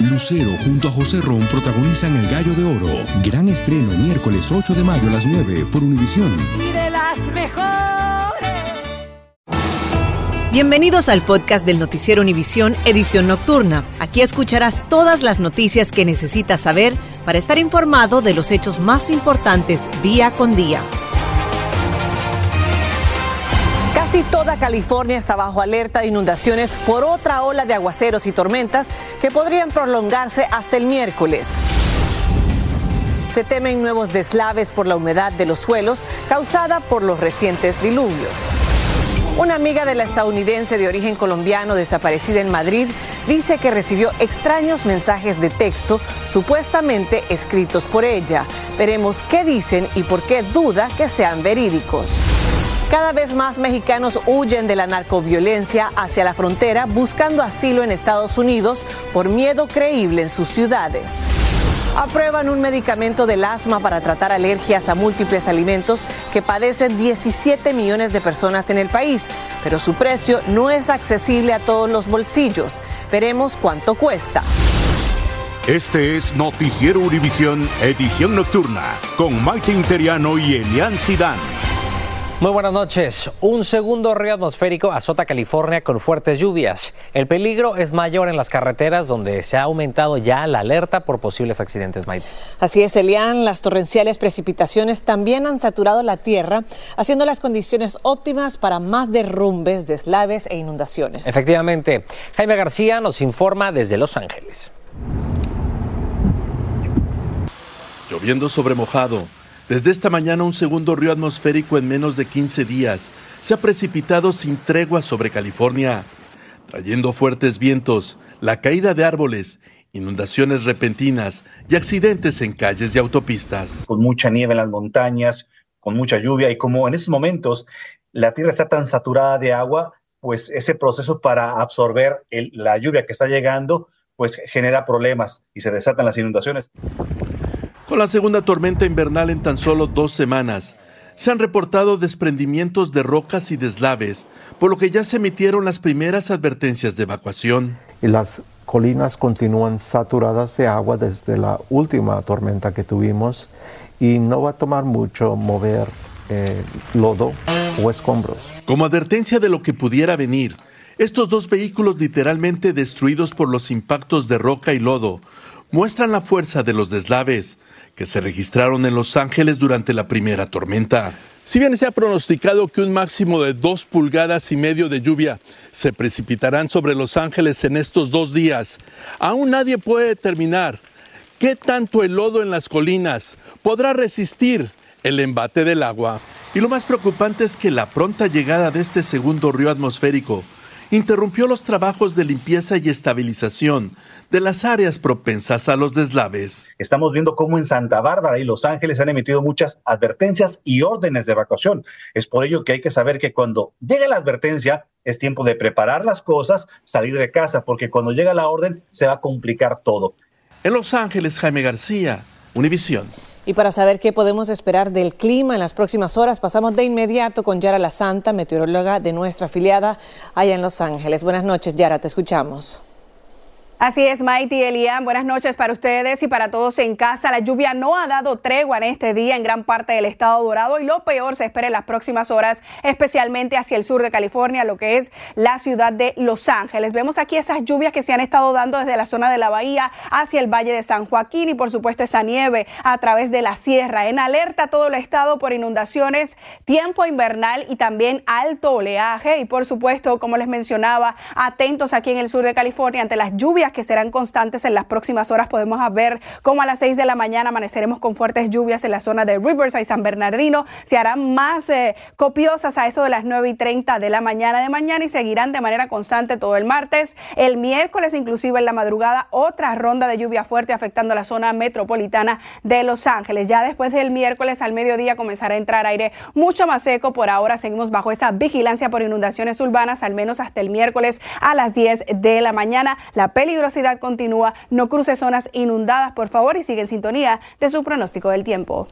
Lucero junto a José Ron protagonizan El Gallo de Oro. Gran estreno miércoles 8 de mayo a las 9 por Univisión. Y de las mejores. Bienvenidos al podcast del Noticiero Univisión Edición Nocturna. Aquí escucharás todas las noticias que necesitas saber para estar informado de los hechos más importantes día con día. Casi toda California está bajo alerta de inundaciones por otra ola de aguaceros y tormentas que podrían prolongarse hasta el miércoles. Se temen nuevos deslaves por la humedad de los suelos causada por los recientes diluvios. Una amiga de la estadounidense de origen colombiano desaparecida en Madrid dice que recibió extraños mensajes de texto supuestamente escritos por ella. Veremos qué dicen y por qué duda que sean verídicos. Cada vez más mexicanos huyen de la narcoviolencia hacia la frontera buscando asilo en Estados Unidos por miedo creíble en sus ciudades. Aprueban un medicamento del asma para tratar alergias a múltiples alimentos que padecen 17 millones de personas en el país, pero su precio no es accesible a todos los bolsillos. Veremos cuánto cuesta. Este es Noticiero Univisión, edición nocturna, con Maite Interiano y Elian Sidán. Muy buenas noches. Un segundo río atmosférico azota California con fuertes lluvias. El peligro es mayor en las carreteras donde se ha aumentado ya la alerta por posibles accidentes, Maite. Así es, Elian. Las torrenciales precipitaciones también han saturado la tierra, haciendo las condiciones óptimas para más derrumbes, deslaves e inundaciones. Efectivamente. Jaime García nos informa desde Los Ángeles. Lloviendo sobre mojado. Desde esta mañana un segundo río atmosférico en menos de 15 días se ha precipitado sin tregua sobre California, trayendo fuertes vientos, la caída de árboles, inundaciones repentinas y accidentes en calles y autopistas. Con mucha nieve en las montañas, con mucha lluvia y como en estos momentos la tierra está tan saturada de agua, pues ese proceso para absorber la lluvia que está llegando, pues genera problemas y se desatan las inundaciones. Con la segunda tormenta invernal en tan solo dos semanas, se han reportado desprendimientos de rocas y deslaves, por lo que ya se emitieron las primeras advertencias de evacuación. y las colinas continúan saturadas de agua desde la última tormenta que tuvimos y no va a tomar mucho mover eh, lodo o escombros. Como advertencia de lo que pudiera venir, estos dos vehículos literalmente destruidos por los impactos de roca y lodo muestran la fuerza de los deslaves que se registraron en Los Ángeles durante la primera tormenta. Si bien se ha pronosticado que un máximo de dos pulgadas y medio de lluvia se precipitarán sobre Los Ángeles en estos dos días, aún nadie puede determinar qué tanto el lodo en las colinas podrá resistir el embate del agua. Y lo más preocupante es que la pronta llegada de este segundo río atmosférico interrumpió los trabajos de limpieza y estabilización de las áreas propensas a los deslaves. Estamos viendo cómo en Santa Bárbara y Los Ángeles han emitido muchas advertencias y órdenes de evacuación. Es por ello que hay que saber que cuando llega la advertencia es tiempo de preparar las cosas, salir de casa, porque cuando llega la orden se va a complicar todo. En Los Ángeles, Jaime García, Univisión. Y para saber qué podemos esperar del clima en las próximas horas, pasamos de inmediato con Yara La Santa, meteoróloga de nuestra afiliada allá en Los Ángeles. Buenas noches, Yara, te escuchamos. Así es, Maite y Elian. Buenas noches para ustedes y para todos en casa. La lluvia no ha dado tregua en este día en gran parte del estado dorado y lo peor se espera en las próximas horas, especialmente hacia el sur de California, lo que es la ciudad de Los Ángeles. Vemos aquí esas lluvias que se han estado dando desde la zona de la bahía hacia el valle de San Joaquín y por supuesto esa nieve a través de la sierra. En alerta todo el estado por inundaciones, tiempo invernal y también alto oleaje y por supuesto, como les mencionaba, atentos aquí en el sur de California ante las lluvias que serán constantes en las próximas horas. Podemos ver cómo a las 6 de la mañana amaneceremos con fuertes lluvias en la zona de Riverside, San Bernardino. Se harán más eh, copiosas a eso de las 9 y 30 de la mañana de mañana y seguirán de manera constante todo el martes. El miércoles, inclusive en la madrugada, otra ronda de lluvia fuerte afectando la zona metropolitana de Los Ángeles. Ya después del miércoles al mediodía comenzará a entrar aire mucho más seco. Por ahora seguimos bajo esa vigilancia por inundaciones urbanas, al menos hasta el miércoles a las 10 de la mañana. La peligrosidad continúa. No cruce zonas inundadas, por favor, y sigue en sintonía de su pronóstico del tiempo.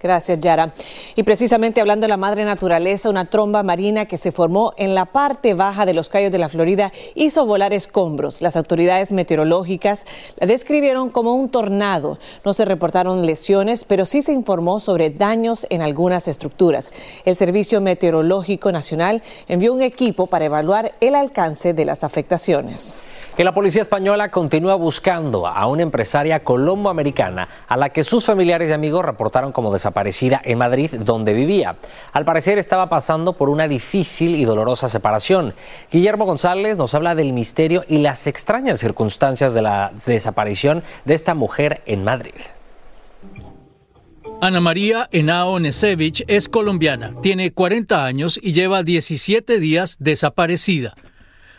Gracias, Yara. Y precisamente hablando de la madre naturaleza, una tromba marina que se formó en la parte baja de los Cayos de la Florida hizo volar escombros. Las autoridades meteorológicas la describieron como un tornado. No se reportaron lesiones, pero sí se informó sobre daños en algunas estructuras. El Servicio Meteorológico Nacional envió un equipo para evaluar el alcance de las afectaciones. Y la policía española continúa buscando a una empresaria colomboamericana a la que sus familiares y amigos reportaron como desaparecida en Madrid, donde vivía. Al parecer estaba pasando por una difícil y dolorosa separación. Guillermo González nos habla del misterio y las extrañas circunstancias de la desaparición de esta mujer en Madrid. Ana María Henao Nesevich es colombiana, tiene 40 años y lleva 17 días desaparecida.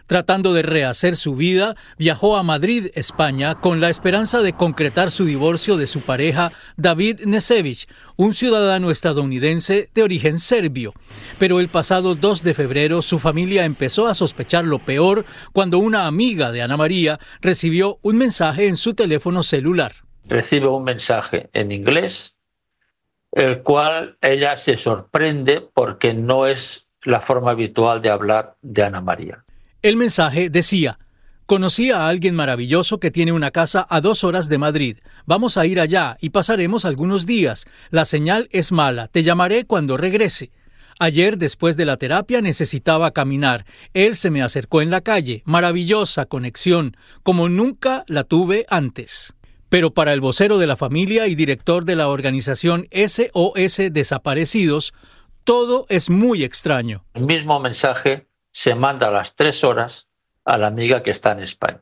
Tratando de rehacer su vida, viajó a Madrid, España, con la esperanza de concretar su divorcio de su pareja David Nesevich, un ciudadano estadounidense de origen serbio. Pero el pasado 2 de febrero su familia empezó a sospechar lo peor cuando una amiga de Ana María recibió un mensaje en su teléfono celular. Recibe un mensaje en inglés, el cual ella se sorprende porque no es la forma habitual de hablar de Ana María. El mensaje decía, Conocí a alguien maravilloso que tiene una casa a dos horas de Madrid. Vamos a ir allá y pasaremos algunos días. La señal es mala. Te llamaré cuando regrese. Ayer, después de la terapia, necesitaba caminar. Él se me acercó en la calle. Maravillosa conexión, como nunca la tuve antes. Pero para el vocero de la familia y director de la organización SOS Desaparecidos, todo es muy extraño. El mismo mensaje se manda a las tres horas a la amiga que está en España.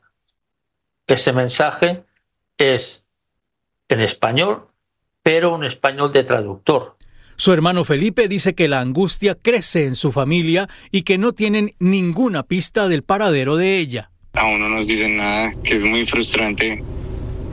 Ese mensaje es en español, pero un español de traductor. Su hermano Felipe dice que la angustia crece en su familia y que no tienen ninguna pista del paradero de ella. Aún no nos dicen nada, que es muy frustrante.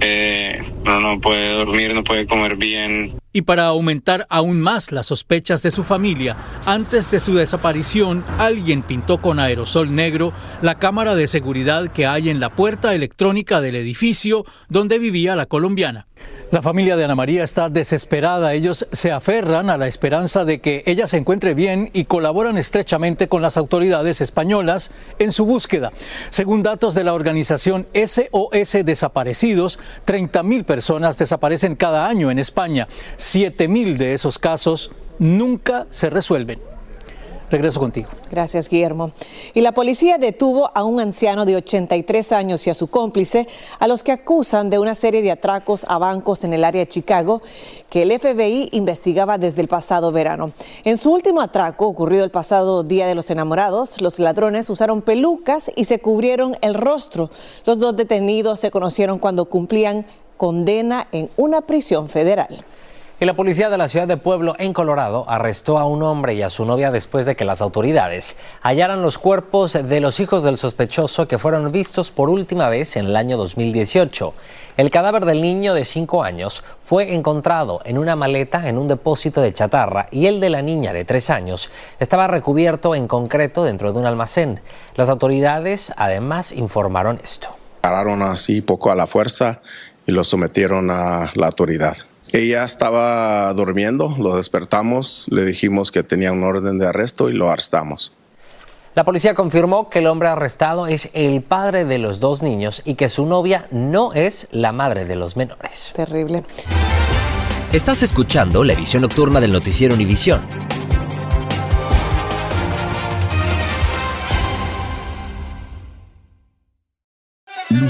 Eh, uno no puede dormir, no puede comer bien. Y para aumentar aún más las sospechas de su familia, antes de su desaparición, alguien pintó con aerosol negro la cámara de seguridad que hay en la puerta electrónica del edificio donde vivía la colombiana. La familia de Ana María está desesperada. Ellos se aferran a la esperanza de que ella se encuentre bien y colaboran estrechamente con las autoridades españolas en su búsqueda. Según datos de la organización SOS Desaparecidos, 30.000 personas desaparecen cada año en España. 7.000 de esos casos nunca se resuelven. Regreso contigo. Gracias, Guillermo. Y la policía detuvo a un anciano de 83 años y a su cómplice, a los que acusan de una serie de atracos a bancos en el área de Chicago que el FBI investigaba desde el pasado verano. En su último atraco, ocurrido el pasado Día de los Enamorados, los ladrones usaron pelucas y se cubrieron el rostro. Los dos detenidos se conocieron cuando cumplían condena en una prisión federal. Y la policía de la ciudad de Pueblo, en Colorado, arrestó a un hombre y a su novia después de que las autoridades hallaran los cuerpos de los hijos del sospechoso que fueron vistos por última vez en el año 2018. El cadáver del niño de 5 años fue encontrado en una maleta en un depósito de chatarra y el de la niña de 3 años estaba recubierto en concreto dentro de un almacén. Las autoridades además informaron esto. Pararon así poco a la fuerza y lo sometieron a la autoridad. Ella estaba durmiendo, lo despertamos, le dijimos que tenía un orden de arresto y lo arrestamos. La policía confirmó que el hombre arrestado es el padre de los dos niños y que su novia no es la madre de los menores. Terrible. Estás escuchando la edición nocturna del noticiero Univisión.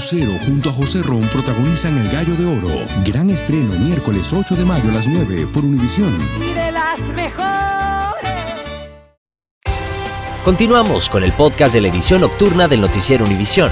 Lucero junto a José Ron protagonizan El Gallo de Oro. Gran estreno miércoles 8 de mayo a las 9 por Univisión. Y de las mejores. Continuamos con el podcast de la edición nocturna del noticiero Univisión.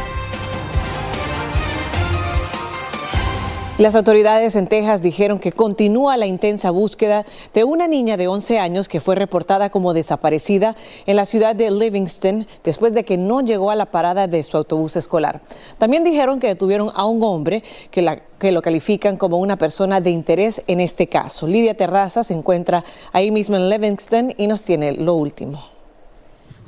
Las autoridades en Texas dijeron que continúa la intensa búsqueda de una niña de 11 años que fue reportada como desaparecida en la ciudad de Livingston después de que no llegó a la parada de su autobús escolar. También dijeron que detuvieron a un hombre que, que lo califican como una persona de interés en este caso. Lidia Terraza se encuentra ahí mismo en Livingston y nos tiene lo último.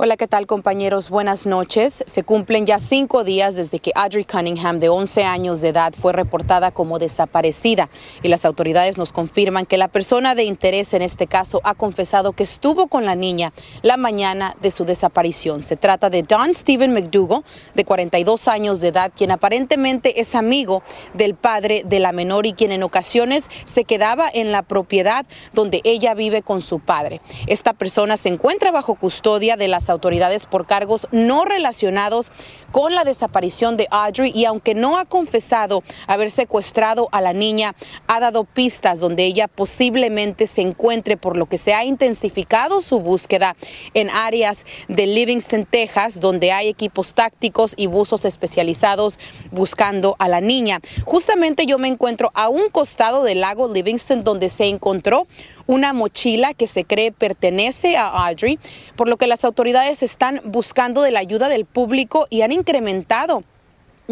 Hola, ¿qué tal compañeros? Buenas noches. Se cumplen ya cinco días desde que Audrey Cunningham, de 11 años de edad, fue reportada como desaparecida y las autoridades nos confirman que la persona de interés en este caso ha confesado que estuvo con la niña la mañana de su desaparición. Se trata de Don Stephen McDougall, de 42 años de edad, quien aparentemente es amigo del padre de la menor y quien en ocasiones se quedaba en la propiedad donde ella vive con su padre. Esta persona se encuentra bajo custodia de las autoridades por cargos no relacionados con la desaparición de Audrey y aunque no ha confesado haber secuestrado a la niña, ha dado pistas donde ella posiblemente se encuentre, por lo que se ha intensificado su búsqueda en áreas de Livingston, Texas, donde hay equipos tácticos y buzos especializados buscando a la niña. Justamente yo me encuentro a un costado del lago Livingston donde se encontró una mochila que se cree pertenece a Audrey, por lo que las autoridades están buscando de la ayuda del público y han incrementado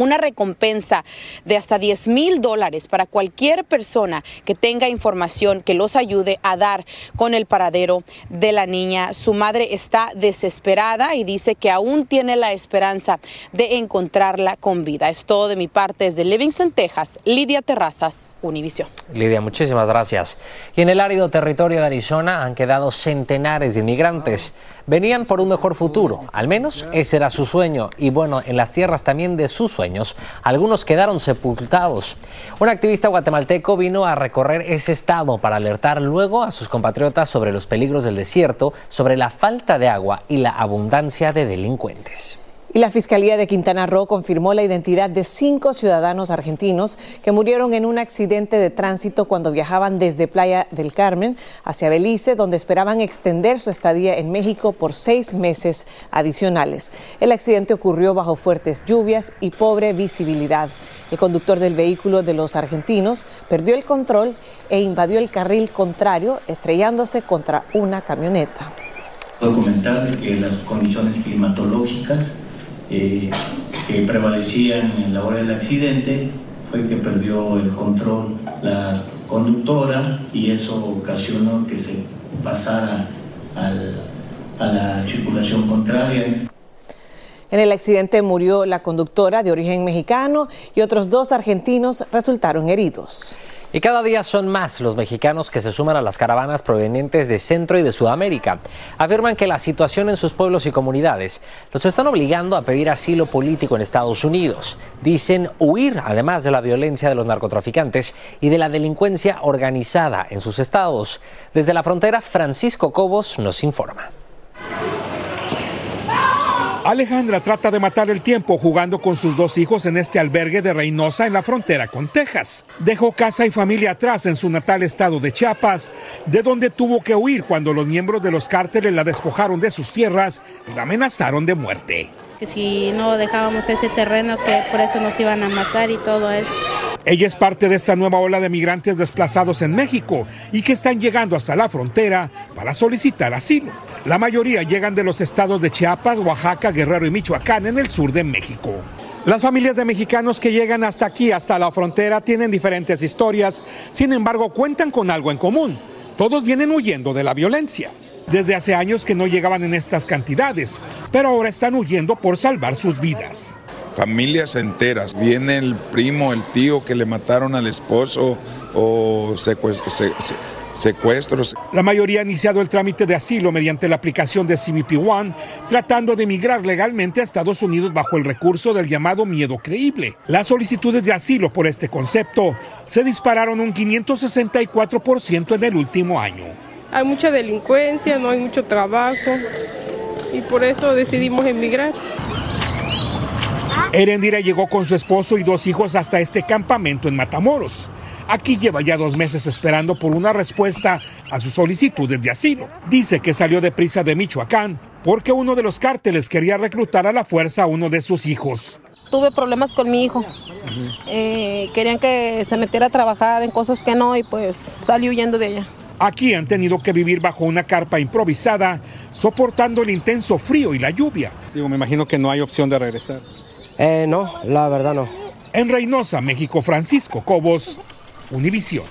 una recompensa de hasta 10 mil dólares para cualquier persona que tenga información que los ayude a dar con el paradero de la niña. Su madre está desesperada y dice que aún tiene la esperanza de encontrarla con vida. Es todo de mi parte desde Livingston, Texas. Lidia Terrazas, Univision. Lidia, muchísimas gracias. Y en el árido territorio de Arizona han quedado centenares de inmigrantes. Venían por un mejor futuro, al menos ese era su sueño. Y bueno, en las tierras también de sus sueños, algunos quedaron sepultados. Un activista guatemalteco vino a recorrer ese estado para alertar luego a sus compatriotas sobre los peligros del desierto, sobre la falta de agua y la abundancia de delincuentes. Y la Fiscalía de Quintana Roo confirmó la identidad de cinco ciudadanos argentinos que murieron en un accidente de tránsito cuando viajaban desde Playa del Carmen hacia Belice, donde esperaban extender su estadía en México por seis meses adicionales. El accidente ocurrió bajo fuertes lluvias y pobre visibilidad. El conductor del vehículo de los argentinos perdió el control e invadió el carril contrario, estrellándose contra una camioneta. Documentar que las condiciones climatológicas que prevalecían en la hora del accidente fue que perdió el control la conductora y eso ocasionó que se pasara a la circulación contraria. En el accidente murió la conductora de origen mexicano y otros dos argentinos resultaron heridos. Y cada día son más los mexicanos que se suman a las caravanas provenientes de Centro y de Sudamérica. Afirman que la situación en sus pueblos y comunidades los están obligando a pedir asilo político en Estados Unidos. Dicen huir además de la violencia de los narcotraficantes y de la delincuencia organizada en sus estados. Desde la frontera, Francisco Cobos nos informa. Alejandra trata de matar el tiempo jugando con sus dos hijos en este albergue de Reynosa en la frontera con Texas. Dejó casa y familia atrás en su natal estado de Chiapas, de donde tuvo que huir cuando los miembros de los cárteles la despojaron de sus tierras y la amenazaron de muerte. Que si no dejábamos ese terreno, que por eso nos iban a matar y todo eso. Ella es parte de esta nueva ola de migrantes desplazados en México y que están llegando hasta la frontera para solicitar asilo. La mayoría llegan de los estados de Chiapas, Oaxaca, Guerrero y Michoacán en el sur de México. Las familias de mexicanos que llegan hasta aquí, hasta la frontera, tienen diferentes historias, sin embargo cuentan con algo en común. Todos vienen huyendo de la violencia. Desde hace años que no llegaban en estas cantidades, pero ahora están huyendo por salvar sus vidas familias enteras. Viene el primo, el tío que le mataron al esposo o secuestros. La mayoría ha iniciado el trámite de asilo mediante la aplicación de CBP One, tratando de emigrar legalmente a Estados Unidos bajo el recurso del llamado miedo creíble. Las solicitudes de asilo por este concepto se dispararon un 564% en el último año. Hay mucha delincuencia, no hay mucho trabajo y por eso decidimos emigrar. Erendira llegó con su esposo y dos hijos hasta este campamento en Matamoros. Aquí lleva ya dos meses esperando por una respuesta a sus solicitudes de asilo. Dice que salió de prisa de Michoacán porque uno de los cárteles quería reclutar a la fuerza a uno de sus hijos. Tuve problemas con mi hijo. Eh, querían que se metiera a trabajar en cosas que no y pues salí huyendo de ella. Aquí han tenido que vivir bajo una carpa improvisada, soportando el intenso frío y la lluvia. Digo, me imagino que no hay opción de regresar. Eh, no, la verdad no. En Reynosa, México, Francisco Cobos, Univisión.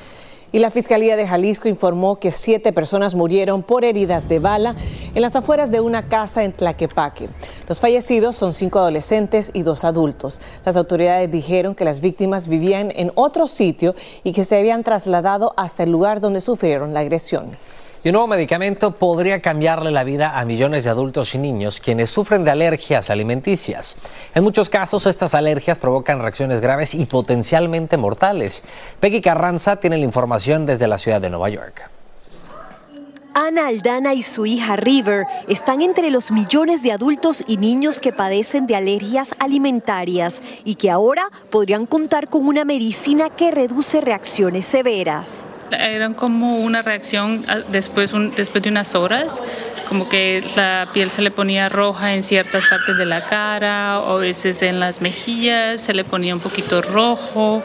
Y la Fiscalía de Jalisco informó que siete personas murieron por heridas de bala en las afueras de una casa en Tlaquepaque. Los fallecidos son cinco adolescentes y dos adultos. Las autoridades dijeron que las víctimas vivían en otro sitio y que se habían trasladado hasta el lugar donde sufrieron la agresión. Y un nuevo medicamento podría cambiarle la vida a millones de adultos y niños quienes sufren de alergias alimenticias. En muchos casos estas alergias provocan reacciones graves y potencialmente mortales. Peggy Carranza tiene la información desde la ciudad de Nueva York. Ana Aldana y su hija River están entre los millones de adultos y niños que padecen de alergias alimentarias y que ahora podrían contar con una medicina que reduce reacciones severas. Eran como una reacción después, después de unas horas, como que la piel se le ponía roja en ciertas partes de la cara o a veces en las mejillas se le ponía un poquito rojo.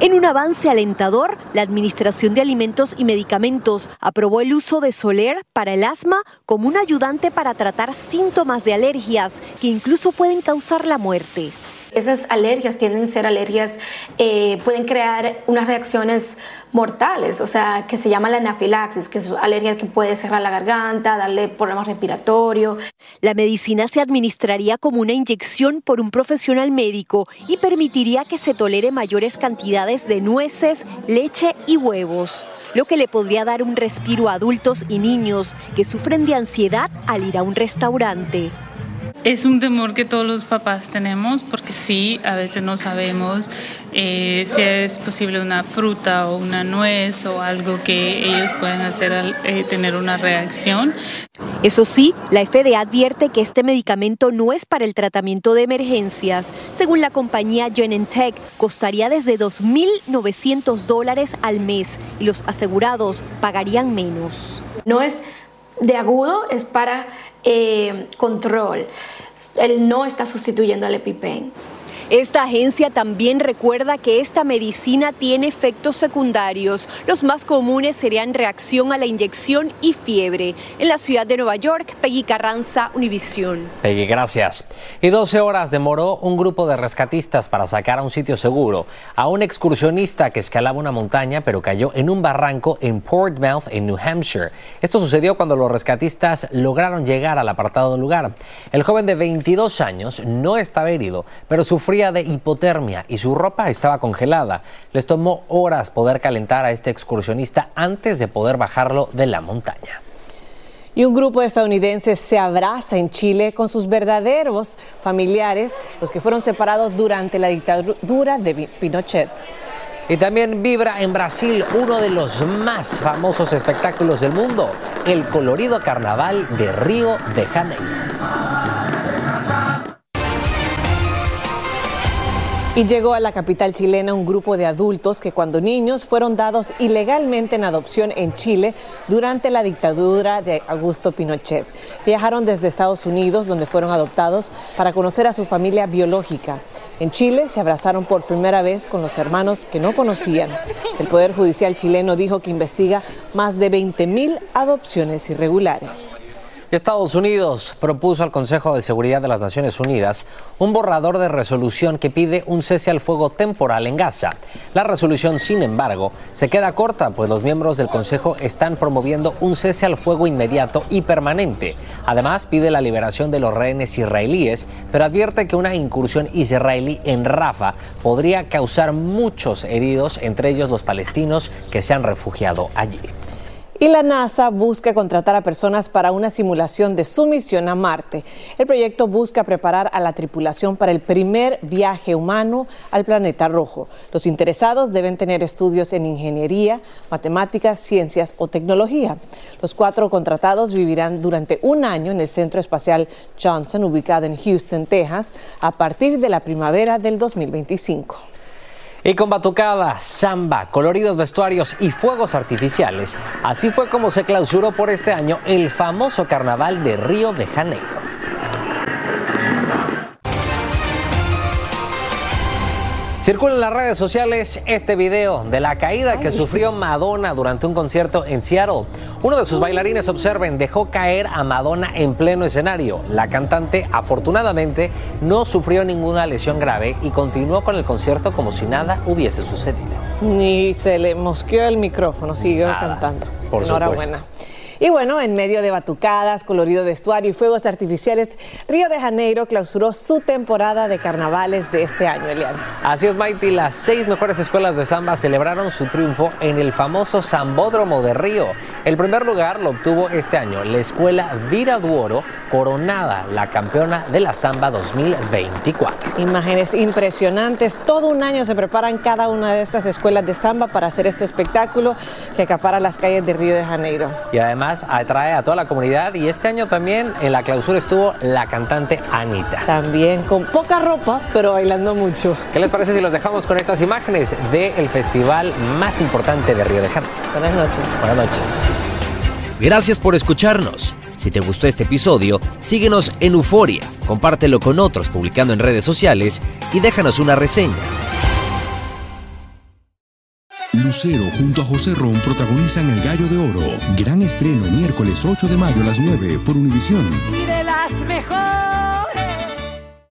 En un avance alentador, la Administración de Alimentos y Medicamentos aprobó el uso de Soler para el asma como un ayudante para tratar síntomas de alergias que incluso pueden causar la muerte. Esas alergias tienden a ser alergias, eh, pueden crear unas reacciones mortales, o sea, que se llama la anafilaxis, que es alergia que puede cerrar la garganta, darle problemas respiratorios. La medicina se administraría como una inyección por un profesional médico y permitiría que se tolere mayores cantidades de nueces, leche y huevos, lo que le podría dar un respiro a adultos y niños que sufren de ansiedad al ir a un restaurante. Es un temor que todos los papás tenemos porque sí, a veces no sabemos eh, si es posible una fruta o una nuez o algo que ellos pueden hacer al eh, tener una reacción. Eso sí, la FDA advierte que este medicamento no es para el tratamiento de emergencias. Según la compañía Genentech, costaría desde 2.900 dólares al mes y los asegurados pagarían menos. No es de agudo, es para eh, control. Él no está sustituyendo al EpiPen. Esta agencia también recuerda que esta medicina tiene efectos secundarios. Los más comunes serían reacción a la inyección y fiebre. En la ciudad de Nueva York, Peggy Carranza, Univisión. Peggy, gracias. Y 12 horas demoró un grupo de rescatistas para sacar a un sitio seguro a un excursionista que escalaba una montaña pero cayó en un barranco en Portsmouth, en New Hampshire. Esto sucedió cuando los rescatistas lograron llegar al apartado lugar. El joven de 22 años no estaba herido, pero sufría de hipotermia y su ropa estaba congelada. Les tomó horas poder calentar a este excursionista antes de poder bajarlo de la montaña. Y un grupo de estadounidenses se abraza en Chile con sus verdaderos familiares, los que fueron separados durante la dictadura de Pinochet. Y también vibra en Brasil uno de los más famosos espectáculos del mundo, el colorido carnaval de Río de Janeiro. Y llegó a la capital chilena un grupo de adultos que cuando niños fueron dados ilegalmente en adopción en Chile durante la dictadura de Augusto Pinochet. Viajaron desde Estados Unidos, donde fueron adoptados, para conocer a su familia biológica. En Chile se abrazaron por primera vez con los hermanos que no conocían. El Poder Judicial chileno dijo que investiga más de 20 mil adopciones irregulares. Estados Unidos propuso al Consejo de Seguridad de las Naciones Unidas un borrador de resolución que pide un cese al fuego temporal en Gaza. La resolución, sin embargo, se queda corta, pues los miembros del Consejo están promoviendo un cese al fuego inmediato y permanente. Además, pide la liberación de los rehenes israelíes, pero advierte que una incursión israelí en Rafa podría causar muchos heridos, entre ellos los palestinos que se han refugiado allí. Y la NASA busca contratar a personas para una simulación de su misión a Marte. El proyecto busca preparar a la tripulación para el primer viaje humano al planeta rojo. Los interesados deben tener estudios en ingeniería, matemáticas, ciencias o tecnología. Los cuatro contratados vivirán durante un año en el Centro Espacial Johnson, ubicado en Houston, Texas, a partir de la primavera del 2025. Y con batucada, samba, coloridos vestuarios y fuegos artificiales, así fue como se clausuró por este año el famoso carnaval de Río de Janeiro. Circula en las redes sociales este video de la caída que sufrió Madonna durante un concierto en Seattle. Uno de sus bailarines, observen, dejó caer a Madonna en pleno escenario. La cantante, afortunadamente, no sufrió ninguna lesión grave y continuó con el concierto como si nada hubiese sucedido. Ni se le mosqueó el micrófono, siguió cantando. Por Enhorabuena. supuesto. Y bueno, en medio de batucadas, colorido vestuario y fuegos artificiales, Río de Janeiro clausuró su temporada de carnavales de este año, Elian. Así es, Mighty. Las seis mejores escuelas de samba celebraron su triunfo en el famoso Sambódromo de Río. El primer lugar lo obtuvo este año la escuela Vira Duoro, coronada la campeona de la samba 2024. Imágenes impresionantes. Todo un año se preparan cada una de estas escuelas de samba para hacer este espectáculo que acapara las calles de Río de Janeiro. Y además atrae a toda la comunidad y este año también en la clausura estuvo la cantante Anita. También con poca ropa, pero bailando mucho. ¿Qué les parece si los dejamos con estas imágenes del festival más importante de Río de Janeiro? Buenas noches. Buenas noches. Gracias por escucharnos. Si te gustó este episodio, síguenos en Euforia, compártelo con otros publicando en redes sociales y déjanos una reseña. Lucero junto a José Ron protagonizan El Gallo de Oro. Gran estreno miércoles 8 de mayo a las 9 por Univisión. Y de las mejores.